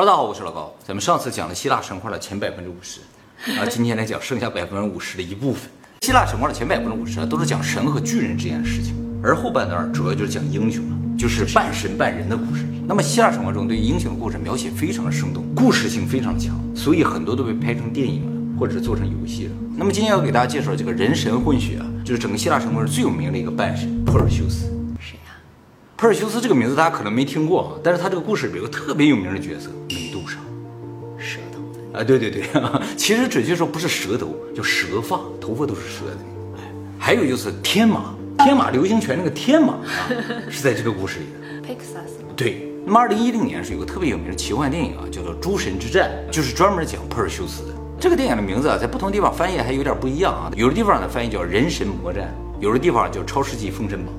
大家好，我是老高。咱们上次讲了希腊神话的前百分之五十，啊，今天来讲剩下百分之五十的一部分。希腊神话的前百分之五十啊都是讲神和巨人之间的事情，而后半段主要就是讲英雄了，就是半神半人的故事。那么希腊神话中对于英雄的故事描写非常的生动，故事性非常强，所以很多都被拍成电影了，或者是做成游戏了。那么今天要给大家介绍这个人神混血啊，就是整个希腊神话中最有名的一个半神普尔修斯。珀尔修斯这个名字大家可能没听过啊，但是他这个故事里有个特别有名的角色美杜莎。舌头的。啊，对对对，其实准确说不是舌头，叫蛇发，头发都是蛇的。哎，还有就是天马，天马流星拳那个天马啊，是在这个故事里的。Pixas？对，那么二零一零年是有个特别有名的奇幻电影啊，叫做《诸神之战》，就是专门讲珀尔修斯的。这个电影的名字啊，在不同地方翻译还有点不一样啊，有的地方呢翻译叫《人神魔战》，有的地方叫《超世纪封神榜》。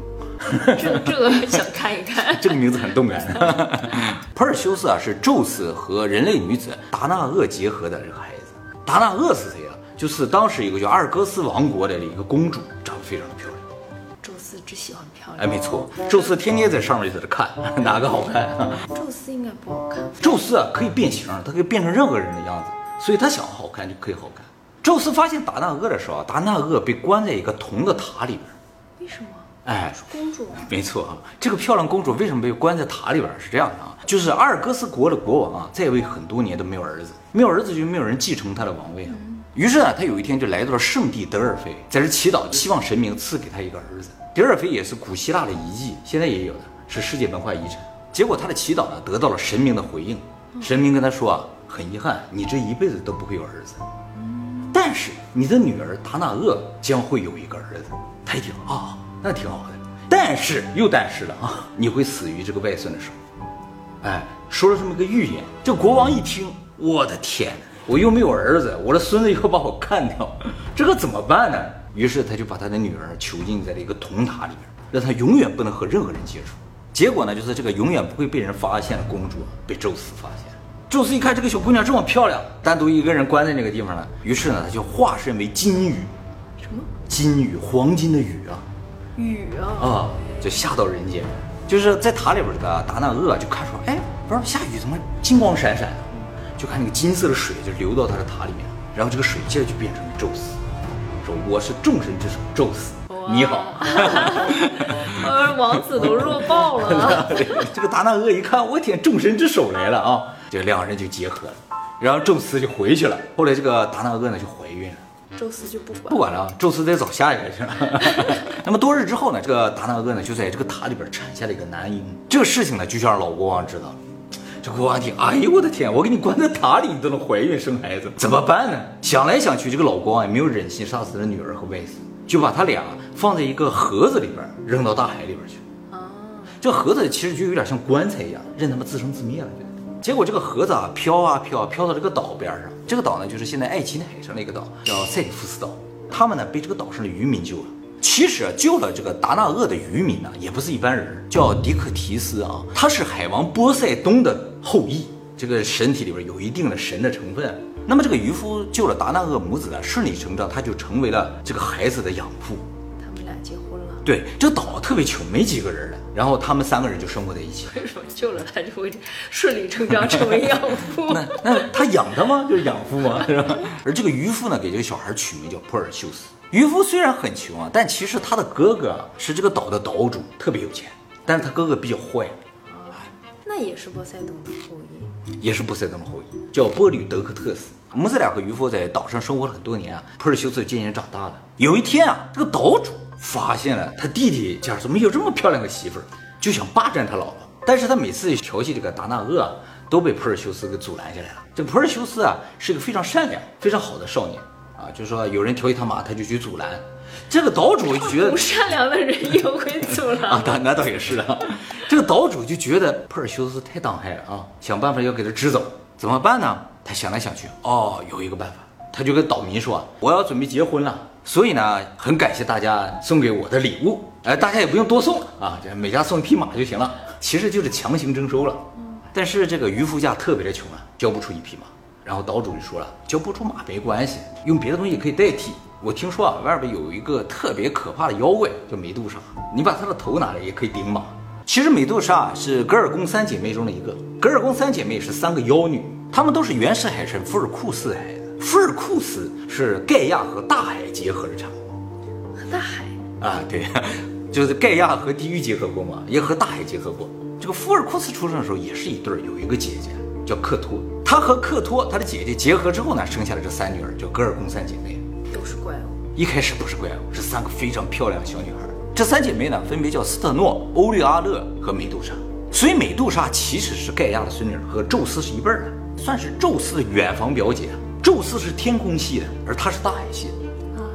这这个想看一看。这个名字很动感。普尔修斯啊，是宙斯和人类女子达纳厄结合的这个孩子。达纳厄是谁啊？就是当时一个叫阿尔戈斯王国的一个公主，长得非常的漂亮。宙斯只喜欢漂亮。哎，没错，宙斯天天在上面就在这看 哪个好看。宙斯应该不好看。宙斯啊，可以变形，他可以变成任何人的样子，所以他想好看就可以好看。宙斯发现达纳厄的时候啊，达纳厄被关在一个铜的塔里边。为什么？哎，是公主。没错啊，这个漂亮公主为什么被关在塔里边儿？是这样的啊，就是阿尔戈斯国的国王啊，在位很多年都没有儿子，没有儿子就没有人继承他的王位啊。于是呢，他有一天就来到了圣地德尔菲，在这祈祷，希望神明赐给他一个儿子。德尔菲也是古希腊的遗迹，现在也有的，是世界文化遗产。结果他的祈祷呢，得到了神明的回应，神明跟他说啊，很遗憾，你这一辈子都不会有儿子。但是你的女儿达纳厄将会有一个儿子。他一听啊，那挺好的。但是又但是了啊，你会死于这个外孙的手。哎，说了这么个预言。这国王一听，我的天，我又没有儿子，我的孙子又把我干掉，这个怎么办呢？于是他就把他的女儿囚禁在了一个铜塔里边，让她永远不能和任何人接触。结果呢，就是这个永远不会被人发现的公主啊被宙斯发现。宙斯一看这个小姑娘这么漂亮，单独一个人关在那个地方了，于是呢，他就化身为金鱼，什么？金鱼，黄金的鱼啊，雨啊！啊，就下到人间，就是在塔里边的达那厄就看说，哎，不知道下雨怎么金光闪闪的，就看那个金色的水就流到他的塔里面，然后这个水接着就变成了宙斯，说我是众神之首宙斯，你好。呃，王子都弱爆了。这个达纳厄一看，我天，众神之首来了啊！这两个人就结合了，然后宙斯就回去了。后来这个达纳厄呢就怀孕了。宙斯就不管不管。了啊，宙斯得找下一个去了。那么多日之后呢，这个达纳厄呢就在这个塔里边产下了一个男婴。这个事情呢就想让老国王知道了。这国王一听，哎呦我的天，我给你关在塔里，你都能怀孕生孩子，怎么办呢？想来想去，这个老国王也没有忍心杀死他的女儿和外孙，就把他俩放在一个盒子里边，扔到大海里边去。啊，这盒子其实就有点像棺材一样，任他们自生自灭了。就结果这个盒子啊飘啊飘啊飘到这个岛边上，这个岛呢就是现在爱琴海上的一个岛，叫塞里夫斯岛。他们呢被这个岛上的渔民救了。其实啊救了这个达纳厄的渔民呢，也不是一般人，叫迪克提斯啊，他是海王波塞冬的后裔，这个身体里边有一定的神的成分。那么这个渔夫救了达纳厄母子呢，顺理成章他就成为了这个孩子的养父。他们俩结婚了。对，这个岛特别穷，没几个人了，然后他们三个人就生活在一起。为什么救了他就会顺理成章成为养父？那那他养他吗？就是养父吗？是吧？而这个渔夫呢，给这个小孩取名叫珀尔修斯。渔夫虽然很穷啊，但其实他的哥哥啊是这个岛的岛主，特别有钱，但是他哥哥比较坏，啊那也是波塞冬的后裔。也是波塞冬的后裔，叫波吕德克特斯。母子俩和渔夫在岛上生活了很多年啊，珀尔修斯渐渐长大了。有一天啊，这个岛主发现了他弟弟家怎么有这么漂亮的媳妇儿，就想霸占他老婆。但是他每次调戏这个达纳厄啊，都被普尔修斯给阻拦下来了。这个珀尔修斯啊，是一个非常善良、非常好的少年啊，就是说有人调戏他妈，他就去阻拦。这个岛主就觉得不善良的人也会阻啊拦。那那倒也是啊。这个岛主就觉得普尔修斯太当害了啊，想办法要给他支走，怎么办呢？他想来想去，哦，有一个办法，他就跟岛民说，我要准备结婚了，所以呢，很感谢大家送给我的礼物，哎，大家也不用多送啊，这每家送一匹马就行了，其实就是强行征收了。但是这个渔夫家特别的穷啊，交不出一匹马。然后岛主就说了，交不出马没关系，用别的东西可以代替。我听说啊，外边有一个特别可怕的妖怪叫美杜莎，你把他的头拿来也可以顶马。其实美杜莎是格尔宫三姐妹中的一个。格尔宫三姐妹是三个妖女，她们都是原始海神福尔库斯的孩子。福尔库斯是盖亚和大海结合的产物。大海啊，对，就是盖亚和地狱结合过嘛，也和大海结合过。这个福尔库斯出生的时候也是一对儿，有一个姐姐叫克托，他和克托他的姐姐结合之后呢，生下了这三女儿，叫格尔贡三姐妹。都是怪物。一开始不是怪物，是三个非常漂亮的小女孩。这三姐妹呢，分别叫斯特诺、欧律阿勒和美杜莎。所以美杜莎其实是盖亚的孙女，和宙斯是一辈儿的，算是宙斯的远房表姐。宙斯是天空系的，而他是大海系的。啊，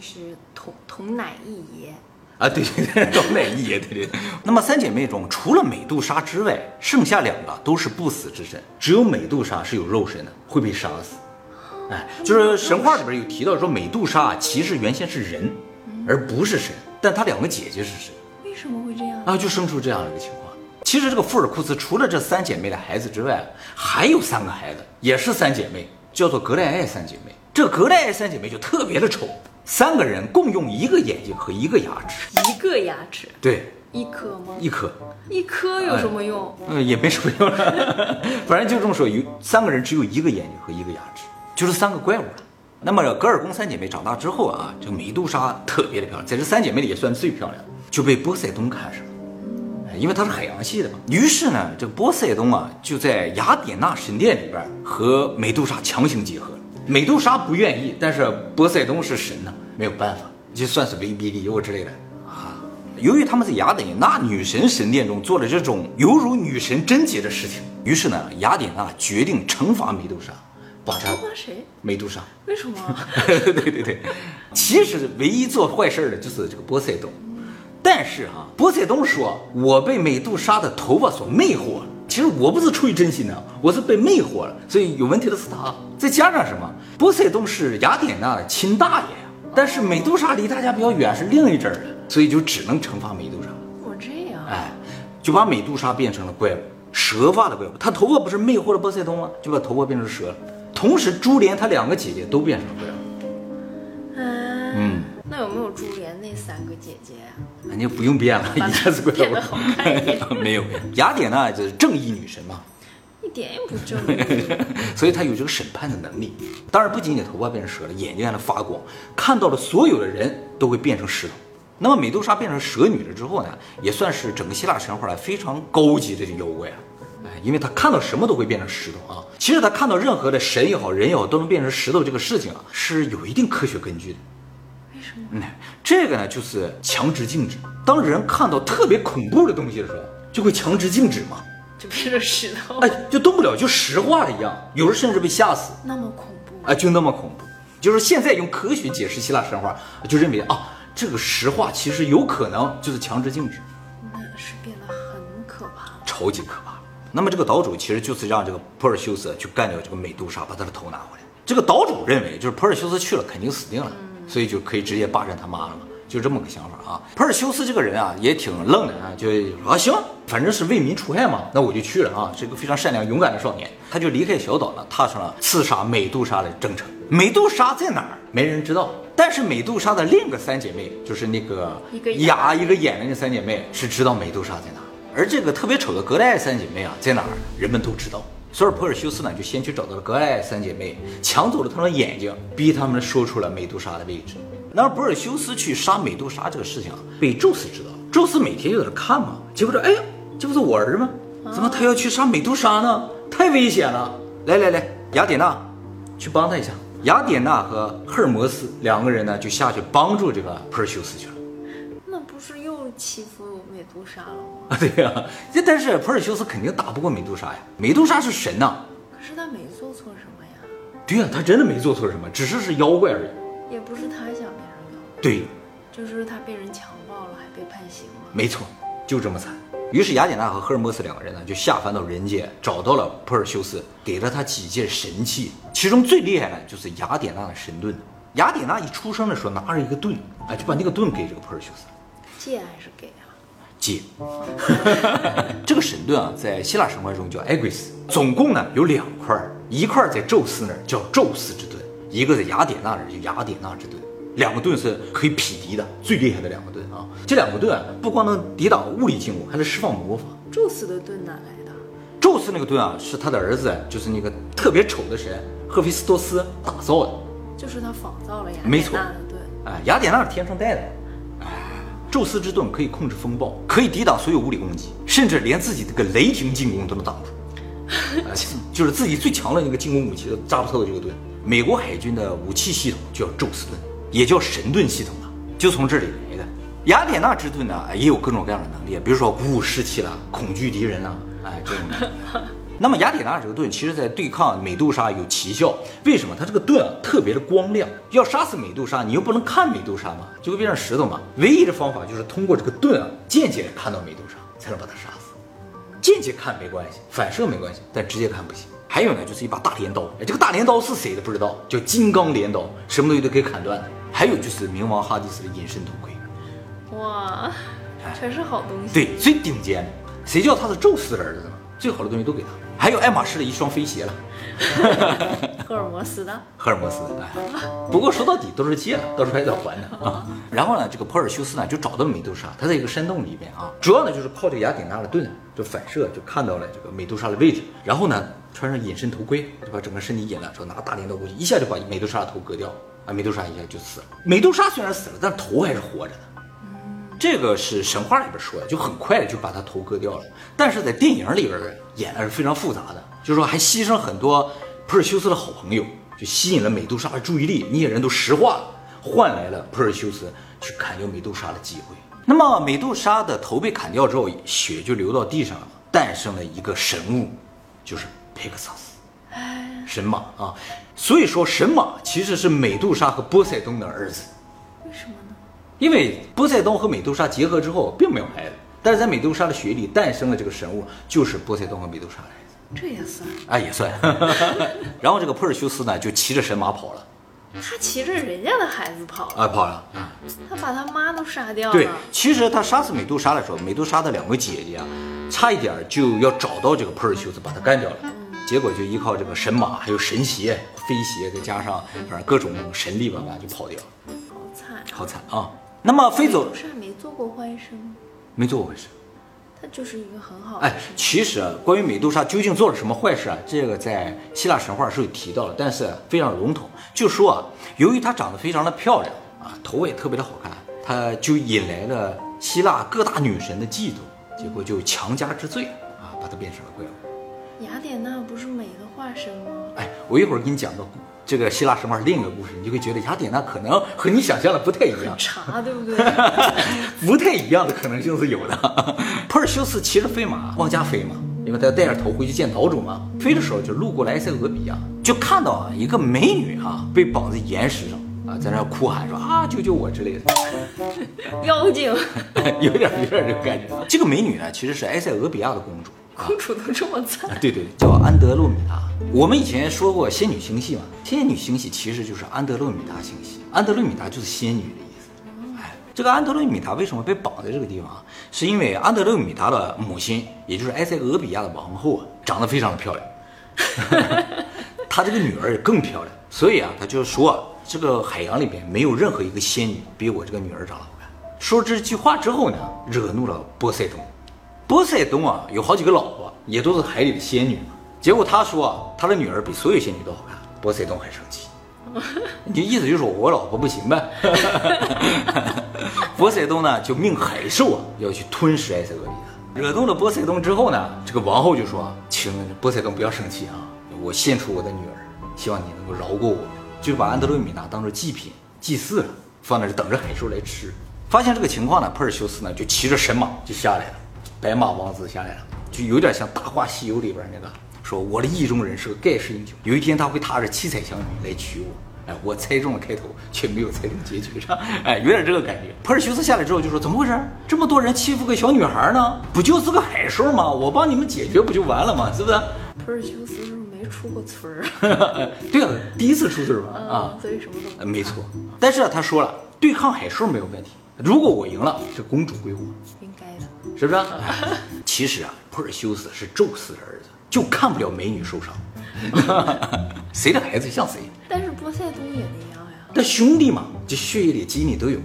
是同同乃一爷。啊，对对对，同乃一爷，对对。那么三姐妹中，除了美杜莎之外，剩下两个都是不死之身，只有美杜莎是有肉身的，会被杀死。哎，就是神话里边有提到说，美杜莎其实原先是人，而不是神，但她两个姐姐是神。为什么会这样？啊，就生出这样的一个情况。其实这个福尔库斯除了这三姐妹的孩子之外，还有三个孩子，也是三姐妹，叫做格莱艾三姐妹。这格莱艾三姐妹就特别的丑，三个人共用一个眼睛和一个牙齿。一个牙齿，对，一颗吗？一颗，一颗有什么用？嗯，也没什么用了，反正就这么说，有三个人只有一个眼睛和一个牙齿，就是三个怪物了。那么格尔宫三姐妹长大之后啊，这个美杜莎特别的漂亮，在这三姐妹里也算最漂亮，就被波塞冬看上了。因为它是海洋系的嘛，于是呢，这个波塞冬啊就在雅典娜神殿里边和美杜莎强行结合。美杜莎不愿意，但是波塞冬是神呢，没有办法，就算是威逼利诱之类的啊。由于他们在雅典娜女神神殿中做了这种犹如女神贞洁的事情，于是呢，雅典娜决定惩罚美杜莎，惩罚谁？美杜莎。为什么？对对对，其实唯一做坏事的就是这个波塞冬。但是哈，波塞冬说：“我被美杜莎的头发所魅惑了。其实我不是出于真心的，我是被魅惑了。所以有问题的是他。再加上什么？波塞冬是雅典娜的亲大爷呀。但是美杜莎离大家比较远，是另一阵儿的，所以就只能惩罚美杜莎。我这样，哎，就把美杜莎变成了怪物，蛇发的怪物。她头发不是魅惑了波塞冬吗？就把头发变成蛇了。同时，珠帘她两个姐姐都变成了怪物。那有没有珠帘那三个姐姐呀？那就不用变了，一下子怪物变得好看一点。没有没有，雅典娜就是正义女神嘛，一点也不正义。所以她有这个审判的能力。当然，不仅仅头发变成蛇了，眼睛还能发光，看到的所有的人都会变成石头。那么美杜莎变成蛇女了之后呢，也算是整个希腊神话里非常高级的这妖怪啊。哎，因为她看到什么都会变成石头啊。其实她看到任何的神也好，人也好，都能变成石头这个事情啊，是有一定科学根据的。嗯，这个呢就是强制静止。当人看到特别恐怖的东西的时候，就会强制静止嘛，就变成石头，哎，就动不了，就石化了一样。有人甚至被吓死，那么恐怖。啊，就那么恐怖。就是现在用科学解释希腊神话，就认为啊，这个石化其实有可能就是强制静止，那是变得很可怕。超级可怕。那么这个岛主其实就是让这个珀尔修斯去干掉这个美杜莎，把他的头拿回来。这个岛主认为，就是珀尔修斯去了肯定死定了，所以就可以直接霸占他妈了嘛，就这么个想法啊。珀尔修斯这个人啊，也挺愣的啊，就啊行，反正是为民除害嘛，那我就去了啊，是一个非常善良勇敢的少年。他就离开小岛了，踏上了刺杀美杜莎的征程。美杜莎在哪儿？没人知道。但是美杜莎的另一个三姐妹，就是那个一个牙一个眼的那三姐妹，是知道美杜莎在哪儿。而这个特别丑的格莱艾三姐妹啊，在哪儿？人们都知道。所以普尔修斯呢，就先去找到了格莱艾三姐妹，抢走了她们的眼睛，逼他们说出了美杜莎的位置。然而珀尔修斯去杀美杜莎这个事情啊，被宙斯知道了。宙斯每天就在那看嘛，结果说，哎呀，这不是我儿吗？怎么他要去杀美杜莎呢？太危险了！来来来，雅典娜，去帮他一下。雅典娜和赫尔墨斯两个人呢，就下去帮助这个普尔修斯去了。欺负美杜莎了吗？啊，对呀、这但是普尔修斯肯定打不过美杜莎呀，美杜莎是神呐、可是他没做错什么呀，对呀、他真的没做错什么，只是是妖怪而已。也不是他想变成妖怪，对，就是他被人强暴了，还被判刑了。没错，就这么惨。于是雅典娜和赫尔墨斯两个人呢，就下凡到人间，找到了普尔修斯，给了他几件神器，其中最厉害的就是雅典娜的神盾。雅典娜一出生的时候拿着一个盾，哎，就把那个盾给这个普尔修斯。借还是给啊？借。这个神盾啊，在希腊神话中叫埃圭斯，总共呢有两块，一块在宙斯那儿叫宙斯之盾，一个在雅典娜那儿叫雅典娜之盾。两个盾是可以匹敌的，最厉害的两个盾啊。啊。这两个盾啊，不光能抵挡物理进攻，还能释放魔法。宙斯的盾哪来的？宙斯那个盾啊，是他的儿子，就是那个特别丑的神赫菲斯托斯打造的。就是他仿造了雅典娜的盾。哎，雅典娜是天上带的。哎，宙斯之盾可以控制风暴，可以抵挡所有物理攻击，甚至连自己这个雷霆进攻都能挡住。哎就是自己最强的那个进攻武器都扎不透的这个盾。美国海军的武器系统叫宙斯盾，也叫神盾系统啊，就从这里来的。雅典娜之盾呢，也有各种各样的能力，比如说鼓舞士气啦，恐惧敌人啦，哎，这种能力。那么雅典娜这个盾，其实在对抗美杜莎有奇效。为什么？它这个盾啊特别的光亮。要杀死美杜莎，你又不能看美杜莎嘛，就会变成石头嘛。唯一的方法就是通过这个盾啊，间接看到美杜莎，才能把它杀死。间接看没关系，反射没关系，但直接看不行。还有呢，就是一把大镰刀，哎，这个大镰刀是谁的不知道，叫金刚镰刀，什么东西都可以砍断的。还有就是冥王哈迪斯的隐身头盔，哇，全是好东西。对，最顶尖的。谁叫他是宙斯的儿子呢？最好的东西都给他。还有爱马仕的一双飞鞋了，赫尔墨斯的。赫尔墨斯的。哎，不过说到底都是借了，到时候还得还的啊。然后呢，这个珀尔修斯呢就找到了美杜莎，他在一个山洞里面啊，主要呢就是靠这个雅典娜的盾就反射就看到了这个美杜莎的位置，然后呢穿上隐身头盔，就把整个身体隐了，之后拿大镰刀过去，一下就把美杜莎的头割掉，啊，美杜莎一下就死了。美杜莎虽然死了，但头还是活着的。这个是神话里边说的，就很快的就把他头割掉了。但是在电影里边演的是非常复杂的，就是说还牺牲很多普尔修斯的好朋友，就吸引了美杜莎的注意力，那些人都石化了，换来了普尔修斯去砍掉美杜莎的机会。那么美杜莎的头被砍掉之后，血就流到地上了，诞生了一个神物，就是佩克萨斯。神马啊，所以说神马其实是美杜莎和波塞冬的儿子。因为波塞冬和美杜莎结合之后并没有孩子，但是在美杜莎的血里诞生了这个神物，就是波塞冬和美杜莎的孩子，这也算。啊也算。然后这个珀尔修斯呢就骑着神马跑了，他骑着人家的孩子跑了，啊跑了。他把他妈都杀掉了。对，其实他杀死美杜莎的时候，美杜莎的两个姐姐啊，差一点就要找到这个珀尔修斯把他干掉了，结果就依靠这个神马还有神鞋、飞鞋，再加上反正各种神力吧，就跑掉了，好惨啊。好惨啊。那么飞走美杜莎没做过坏事吗？没做过坏事。他就是一个很好的哎。，其实啊，关于美杜莎究竟做了什么坏事啊，这个在希腊神话是有提到的，但是非常笼统。就说啊，由于她长得非常的漂亮啊，头也特别的好看，她就引来了希腊各大女神的嫉妒，结果就强加之罪啊，把她变成了怪物。雅典娜不是美的化身吗？哎，我一会儿给你讲到这个希腊神话另一个故事，你就会觉得雅典娜可能和你想象的不太一样。茶 对不对？不太一样的可能性是有的。珀尔修斯骑着飞马往家飞嘛，因为他要带着头回去见岛主嘛。飞的时候就路过了埃塞俄比亚，就看到啊一个美女啊被绑在岩石上啊，在那哭喊说啊救救我之类的，妖精，有点有点这个感觉。这个美女呢其实是埃塞俄比亚的公主。公主都这么惨啊，，对对，叫安德洛米达。我们以前说过仙女星系嘛，仙女星系其实就是安德洛米达星系，安德洛米达就是仙女的意思。哎，这个安德洛米达为什么被绑在这个地方啊？是因为安德洛米达的母亲，也就是埃塞俄比亚的王后啊，长得非常的漂亮，她这个女儿也更漂亮，所以啊，她就说啊，这个海洋里边没有任何一个仙女比我这个女儿长得好看。说这句话之后呢，惹怒了波塞冬。波塞冬啊，有好几个老婆，也都是海里的仙女嘛。结果他说啊，他的女儿比所有仙女都好看。波塞冬很生气，你意思就是我老婆不行呗。波塞冬呢就命海兽啊要去吞噬埃塞俄比亚。惹怒了波塞冬之后呢，这个王后就说：“请波塞冬不要生气啊，我献出我的女儿，希望你能够饶过我。”就把安德罗米娜当做祭品祭祀了，放在这等着海兽来吃。发现这个情况呢，珀尔修斯呢就骑着神马就下来了，白马王子下来了，就有点像《大话西游》里边那个，说我的意中人是个盖世英雄，有一天他会踏着七彩祥云来娶我。哎，我猜中了开头，却没有猜中结局上，哎，有点这个感觉。普尔修斯下来之后就说：“怎么回事？这么多人欺负个小女孩呢？不就是个海兽吗？我帮你们解决不就完了吗？是不是？”普尔修斯是不是没出过村儿啊？对啊，第一次出村吧？啊嗯，，所以什么都呃没错。但是啊他说了，对抗海兽没有问题。如果我赢了，这公主归我。是不是？哎其实啊，珀尔修斯是宙斯的儿子，就看不了美女受伤。谁的孩子像谁？但是波塞冬也那样呀。那兄弟嘛，这血液里基因里都有。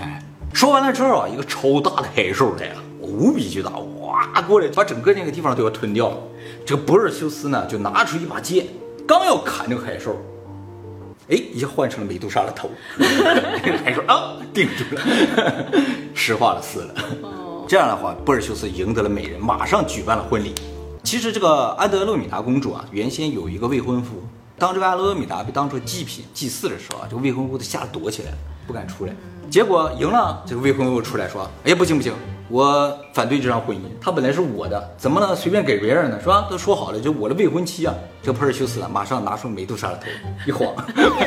哎，说完了之后啊，一个超大的海兽来了，无比巨大，哇过来把整个那个地方都要吞掉了。这个博尔修斯呢，就拿出一把剑，刚要砍这个海兽，哎，一下换成了美杜莎的头，海兽啊定住了，石化了死了。这样的话，波尔修斯赢得了美人，马上举办了婚礼。其实这个安德洛米达公主啊，原先有一个未婚夫。当这个安德洛米达被当做祭品祭祀的时候啊，这个未婚夫都吓得躲起来了，不敢出来。结果赢了，这个未婚夫出来说：“哎呀，不行不行，我反对这场婚姻。她本来是我的，怎么能随便给别人呢？是吧？都说好了，就我的未婚妻啊。”这个珀尔修斯啊，马上拿出美杜莎的头一晃，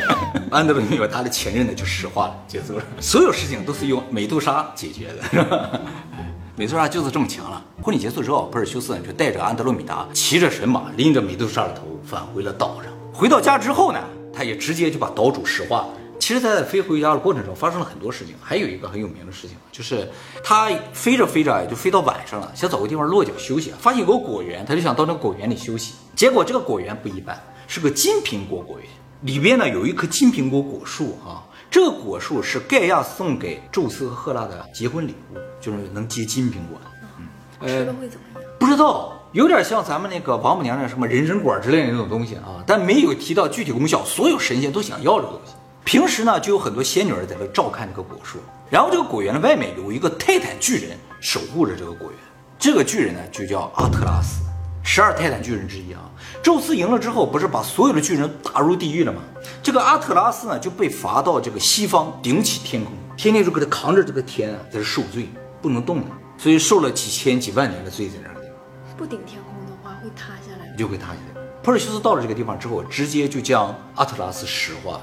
安德洛米达的前任呢就石化了，结束了。所有事情都是用美杜莎解决的，美杜莎就是这么强了。婚礼结束之后，珀尔修斯呢就带着安德鲁米达骑着神马，拎着美杜莎的头返回了岛上。回到家之后呢，他也直接就把岛主石化了。其实他在飞回家的过程中发生了很多事情，还有一个很有名的事情，就是他飞着飞着就飞到晚上了，想找个地方落脚休息，发现有个果园，他就想到那个果园里休息。结果这个果园不一般，是个金苹果果园，里边呢有一棵金苹果果树啊。这个果树是盖亚送给宙斯和赫拉的结婚礼物，就是能结金苹果。嗯，吃了会怎么样？不知道，有点像咱们那个王母娘娘什么人参果之类的那种东西啊，但没有提到具体功效。所有神仙都想要这个东西。平时呢，就有很多仙女儿在那照看这个果树。然后这个果园的外面有一个泰坦巨人守护着这个果园。这个巨人呢，就叫阿特拉斯。十二泰坦巨人之一啊，宙斯赢了之后，不是把所有的巨人打入地狱了吗？这个阿特拉斯呢，就被罚到这个西方顶起天空，天天就给他扛着这个天啊，在这受罪，不能动了，所以受了几千几万年的罪在那个地方。不顶天空的话，会塌下来，就会塌下来。珀尔修斯到了这个地方之后，直接就将阿特拉斯石化，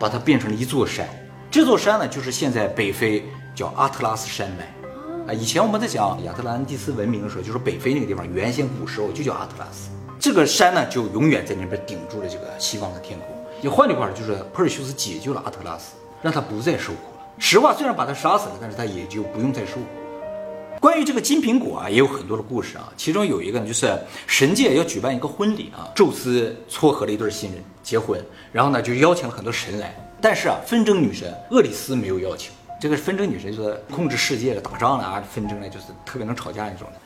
把它变成了一座山。这座山呢，就是现在北非叫阿特拉斯山脉。啊，以前我们在讲亚特兰蒂斯文明的时候，就是北非那个地方，原先古时候就叫阿特拉斯。这个山呢，就永远在那边顶住了这个西方的天空。你换句话说，就是珀尔修斯解救了阿特拉斯，让他不再受苦了。实话虽然把他杀死了，但是他也就不用再受苦。关于这个金苹果啊，也有很多的故事啊。其中有一个呢，就是神界要举办一个婚礼啊，宙斯撮合了一对新人结婚，然后呢就邀请了很多神来，但是啊，纷争女神厄里斯没有邀请。这个纷争女神就是控制世界的、打仗的啊，纷争呢就是特别能吵架那种的。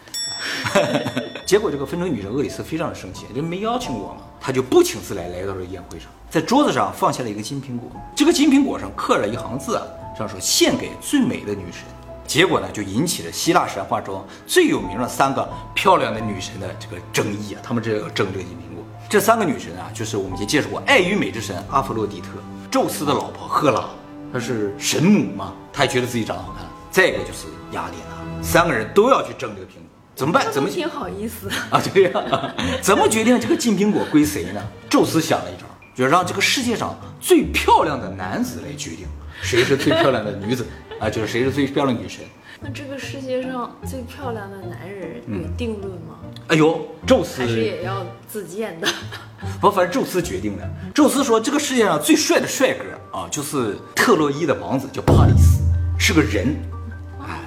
结果这个纷争女神厄里斯非常的生气，就没邀请我嘛，她就不请自来来到了宴会上，在桌子上放下了一个金苹果，这个金苹果上刻了一行字啊，上说献给最美的女神。结果呢，就引起了希腊神话中最有名的三个漂亮的女神的这个争议啊，他们这个争这个金苹果。这三个女神啊，就是我们已经介绍过，爱与美之神阿弗洛狄特，宙斯的老婆赫拉。她是神母嘛，她也觉得自己长得好看。再一个就是雅典娜，三个人都要去争这个苹果，怎么办？怎么挺好意思啊？对呀，怎么决定这个金苹果归谁呢？宙斯想了一招，就让这个世界上最漂亮的男子来决定谁是最漂亮的女子啊，就是谁是最漂亮女神。那这个世界上最漂亮的男人有定论吗？哎呦，宙斯还是也要自荐的。不，反正宙斯决定的。宙斯说，这个世界上最帅的帅哥啊，就是特洛伊的王子，叫帕里斯，是个人。哎，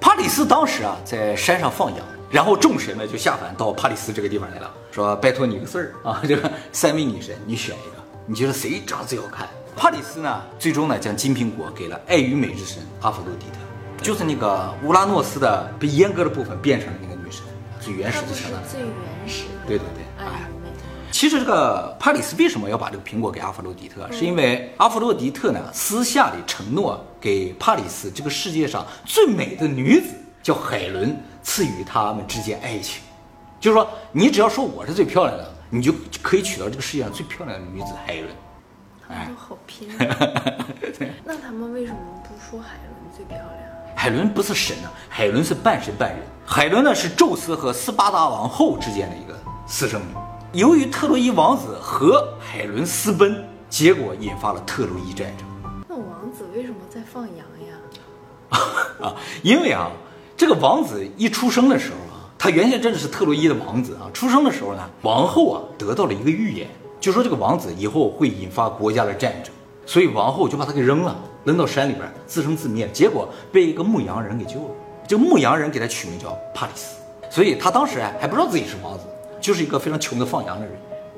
帕里斯当时啊，在山上放羊，然后众神呢就下凡到帕里斯这个地方来了，说拜托你个事儿啊，这个三位女神，你选一个，你觉得谁长得最好看？帕里斯呢，最终呢将金苹果给了爱与美之神阿弗洛狄特，就是那个乌拉诺斯的被阉割的部分变成了那个女神，最原始的相当。最原始的。对对对，哎。其实这个帕里斯为什么要把这个苹果给阿弗洛狄特？是因为阿弗洛狄特呢私下里承诺给帕里斯这个世界上最美的女子叫海伦，赐予他们之间爱情。就是说，你只要说我是最漂亮的，你就可以娶到这个世界上最漂亮的女子海伦。好拼。那他们为什么不说海伦最漂亮？海伦不是神啊，海伦是半神半人。海伦呢是宙斯和斯巴达王后之间的一个私生女。由于特洛伊王子和海伦私奔，结果引发了特洛伊战争。那王子为什么在放羊呀？啊，因为啊，这个王子一出生的时候啊，他原先真的是特洛伊的王子啊。出生的时候呢，王后啊得到了一个预言，就说这个王子以后会引发国家的战争，所以王后就把他给扔了，扔到山里边自生自灭。结果被一个牧羊人给救了，这个牧羊人给他取名叫帕里斯，所以他当时还还不知道自己是王子。就是一个非常穷的放羊的人，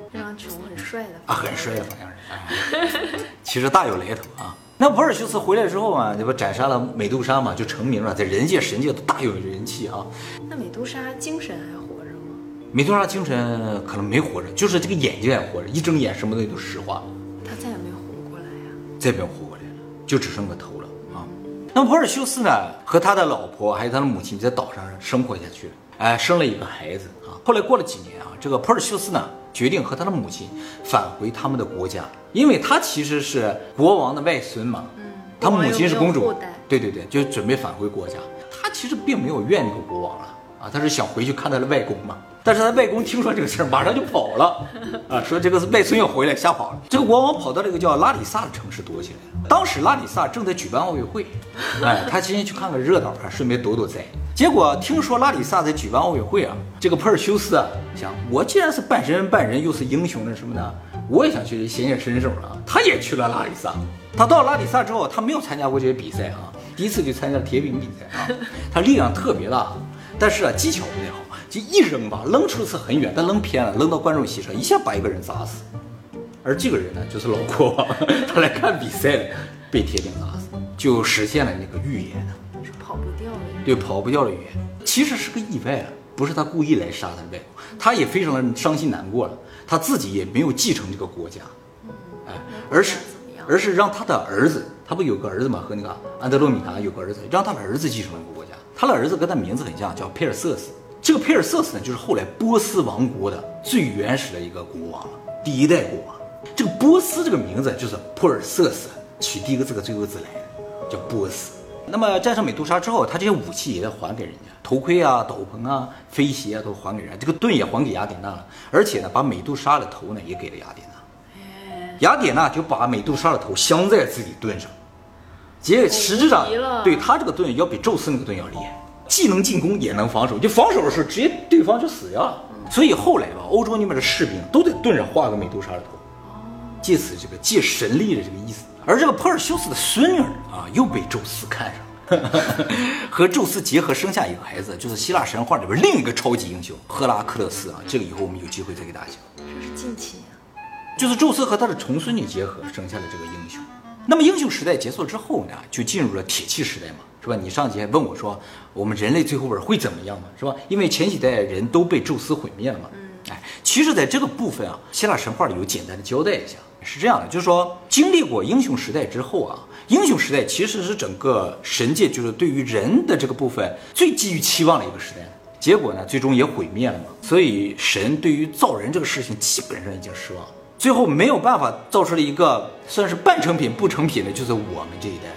非常穷很帅的啊，很帅的放羊人，其实大有来头啊。那珀尔修斯回来之后啊，这不斩杀了美杜莎嘛，就成名了，在人界、神界都大有人气啊。那美杜莎精神还活着吗？美杜莎精神可能没活着，就是这个眼睛也活着，一睁眼什么东西都石化了，他再也没活过来呀、再也没有活过来了，就只剩个头了啊。那么珀尔修斯呢，和他的老婆还有他的母亲在岛上生活下去了，哎，生了一个孩子啊。后来过了几年啊，这个珀尔修斯呢，决定和他的母亲返回他们的国家，因为他其实是国王的外孙嘛，嗯，他母亲是公主对对对，就准备返回国家。他其实并没有怨那个国王了啊，他是想回去看他的外公嘛。但是他外公听说这个事儿，马上就跑了啊，说这个外孙要回来，吓跑了。这个国王跑到这个叫拉里萨的城市躲起来了。当时拉里萨正在举办奥运会，哎，他今天去看个热闹啊，顺便躲躲灾。结果听说拉里萨在举办奥运会啊，这个珀尔修斯啊想，我既然是半神半人，又是英雄的什么的，我也想去显显身手啊。他也去了拉里萨。他到拉里萨之后，他没有参加过这些比赛啊，第一次就参加了铁饼比赛啊。他力量特别大，但是啊技巧不太好，就一扔吧，扔出去很远，但扔偏了，扔到观众席上，一下把一个人砸死。而这个人呢，就是老国王，他来看比赛的，被铁饼砸死，就实现了那个预言。是跑不掉的。对，跑不掉的预言，其实是个意外啊，不是他故意来杀他的外公，他也非常的伤心难过了，他自己也没有继承这个国家，哎，而是而是让他的儿子，他不有个儿子嘛，和那个安德洛米达有个儿子，让他的儿子继承了这个国家。他的儿子跟他名字很像，叫佩尔瑟斯。这个佩尔瑟斯呢，就是后来波斯王国的最原始的一个国王了，第一代国王。这个波斯这个名字就是普尔瑟斯取第一个字和最后一个字来的，叫波斯。那么战胜美杜莎之后，他这些武器也得还给人家，头盔啊、斗篷啊、飞鞋啊都还给人家，这个盾也还给雅典娜了，而且呢，把美杜莎的头呢也给了雅典娜。哎，雅典娜就把美杜莎的头镶在自己盾上，结果实质上对他这个盾要比宙斯那个盾要厉害，既能进攻也能防守，就防守的时候直接对方就死掉了。所以后来吧，欧洲那边的士兵都在盾上画个美杜莎的头，借此这个借神力的这个意思。而这个珀尔修斯的孙女啊，又被宙斯看上了，和宙斯结合生下一个孩子，就是希腊神话里边另一个超级英雄赫拉克勒斯啊。这个以后我们有机会再给大家讲。这是近亲啊。就是宙斯和他的重孙女结合生下的这个英雄。那么英雄时代结束之后呢，就进入了铁器时代嘛，是吧？你上节问我说，我们人类最后边会怎么样嘛，是吧？因为前几代人都被宙斯毁灭了嘛。嗯。哎，其实在这个部分啊，希腊神话里有简单的交代一下，是这样的，就是说经历过英雄时代之后啊，英雄时代其实是整个神界就是对于人的这个部分最寄予期望的一个时代。结果呢，最终也毁灭了嘛。所以神对于造人这个事情基本上已经失望了。最后没有办法造出了一个算是半成品不成品的，就是我们这一代。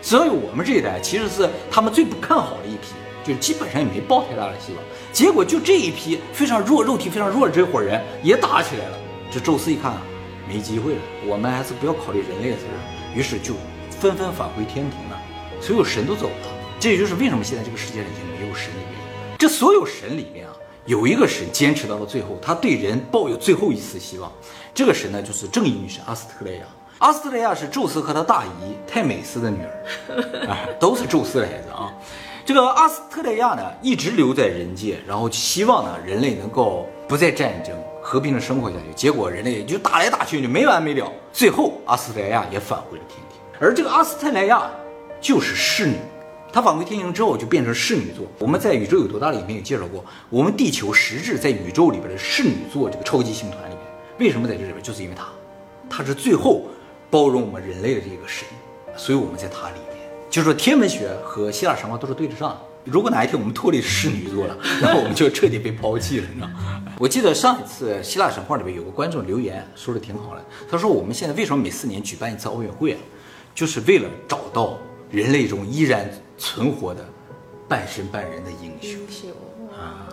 所以我们这一代其实是他们最不看好的一批，就基本上也没抱太大的希望。结果就这一批非常弱、肉体非常弱的这伙人也打起来了。这宙斯一看啊，没机会了，我们还是不要考虑人类的事儿，于是就纷纷返回天庭了。所有神都走了，这也就是为什么现在这个世界上已经没有神的原因。这所有神里面啊，有一个神坚持到了最后，他对人抱有最后一丝希望。这个神呢，就是正义女神阿斯特蕾亚。阿斯特蕾亚是宙斯和他大姨泰美斯的女儿，哎，都是宙斯的孩子啊。这个阿斯特蕾亚呢，一直留在人界，然后希望呢人类能够不再战争，和平的生活下去。结果人类就打来打去，就没完没了。最后阿斯特蕾亚也返回了天庭，而这个阿斯特莱亚就是侍女。它返回天庭之后就变成侍女座。我们在《宇宙有多大》里面也介绍过，我们地球实质在宇宙里边的侍女座这个超级星团里面，为什么在这里边？就是因为它，它是最后包容我们人类的这个神，所以我们在它里面。就是说，天文学和希腊神话都是对得上的。如果哪一天我们脱离侍女座了，那我们就彻底被抛弃了，你知道吗？我记得上一次希腊神话里边有个观众留言说的挺好的，他说我们现在为什么每四年举办一次奥运会啊？就是为了找到人类中依然存活的半神半人的英雄，啊，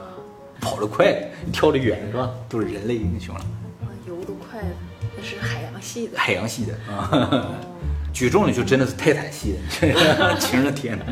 跑得快的，跳得远的是吧？都是人类英雄了，啊游得快的，那是海洋系的。海洋系的啊。举重的就真的是泰坦系的，晴了 天了。